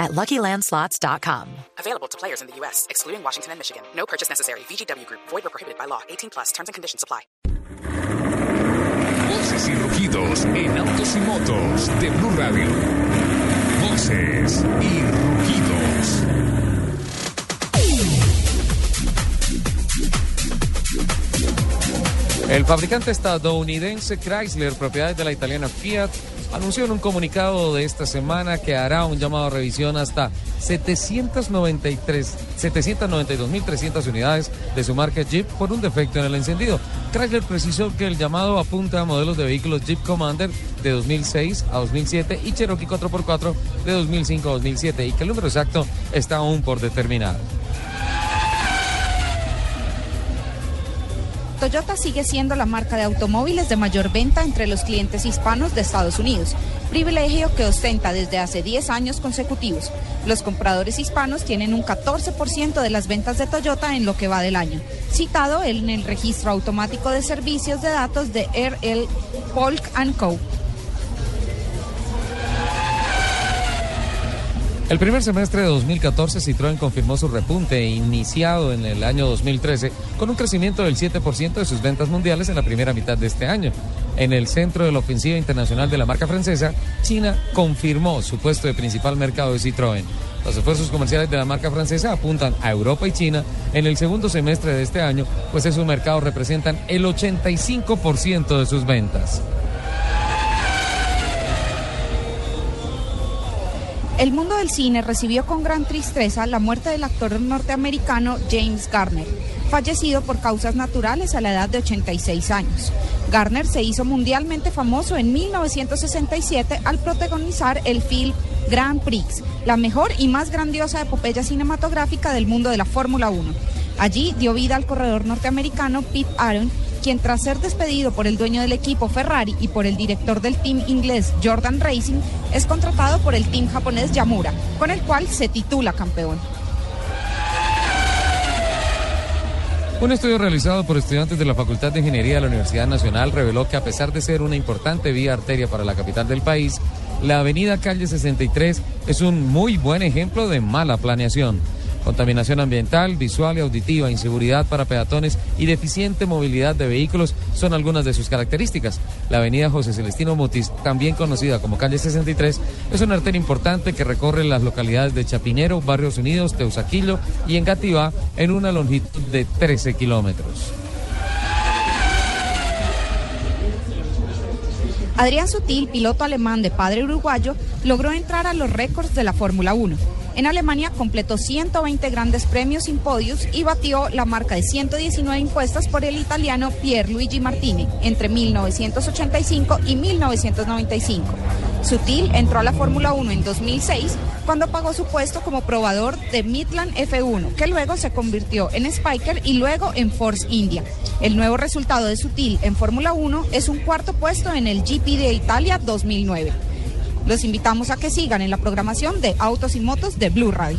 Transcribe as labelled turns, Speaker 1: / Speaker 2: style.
Speaker 1: at LuckyLandSlots.com.
Speaker 2: Available to players in the U.S., excluding Washington and Michigan. No purchase necessary. VGW Group. Void or prohibited by law. 18 plus. Terms and conditions apply.
Speaker 3: Voces y rugidos en autos y motos de Blue Radio. Voces y rugidos.
Speaker 4: El fabricante estadounidense Chrysler, propiedad de la italiana Fiat, anunció en un comunicado de esta semana que hará un llamado a revisión hasta 793, 792.300 unidades de su marca Jeep por un defecto en el encendido. Chrysler precisó que el llamado apunta a modelos de vehículos Jeep Commander de 2006 a 2007 y Cherokee 4x4 de 2005 a 2007 y que el número exacto está aún por determinar.
Speaker 5: Toyota sigue siendo la marca de automóviles de mayor venta entre los clientes hispanos de Estados Unidos, privilegio que ostenta desde hace 10 años consecutivos. Los compradores hispanos tienen un 14% de las ventas de Toyota en lo que va del año, citado en el registro automático de servicios de datos de RL Polk Co.
Speaker 4: El primer semestre de 2014, Citroën confirmó su repunte iniciado en el año 2013 con un crecimiento del 7% de sus ventas mundiales en la primera mitad de este año. En el centro de la ofensiva internacional de la marca francesa, China confirmó su puesto de principal mercado de Citroën. Los esfuerzos comerciales de la marca francesa apuntan a Europa y China en el segundo semestre de este año, pues esos mercados representan el 85% de sus ventas.
Speaker 5: El mundo del cine recibió con gran tristeza la muerte del actor norteamericano James Garner, fallecido por causas naturales a la edad de 86 años. Garner se hizo mundialmente famoso en 1967 al protagonizar el film Grand Prix, la mejor y más grandiosa epopeya cinematográfica del mundo de la Fórmula 1. Allí dio vida al corredor norteamericano Pete Aaron quien tras ser despedido por el dueño del equipo Ferrari y por el director del team inglés Jordan Racing, es contratado por el team japonés Yamura, con el cual se titula campeón.
Speaker 4: Un estudio realizado por estudiantes de la Facultad de Ingeniería de la Universidad Nacional reveló que a pesar de ser una importante vía arteria para la capital del país, la avenida Calle 63 es un muy buen ejemplo de mala planeación. Contaminación ambiental, visual y auditiva, inseguridad para peatones y deficiente movilidad de vehículos son algunas de sus características. La avenida José Celestino Mutis, también conocida como calle 63, es una arteria importante que recorre las localidades de Chapinero, Barrios Unidos, Teusaquillo y Engativá en una longitud de 13 kilómetros.
Speaker 5: Adrián Sutil, piloto alemán de padre uruguayo, logró entrar a los récords de la Fórmula 1. En Alemania completó 120 grandes premios sin podios y batió la marca de 119 impuestas por el italiano Pierluigi Martini entre 1985 y 1995. Sutil entró a la Fórmula 1 en 2006 cuando pagó su puesto como probador de Midland F1, que luego se convirtió en Spiker y luego en Force India. El nuevo resultado de Sutil en Fórmula 1 es un cuarto puesto en el GP de Italia 2009. Los invitamos a que sigan en la programación de Autos y Motos de Blue Radio.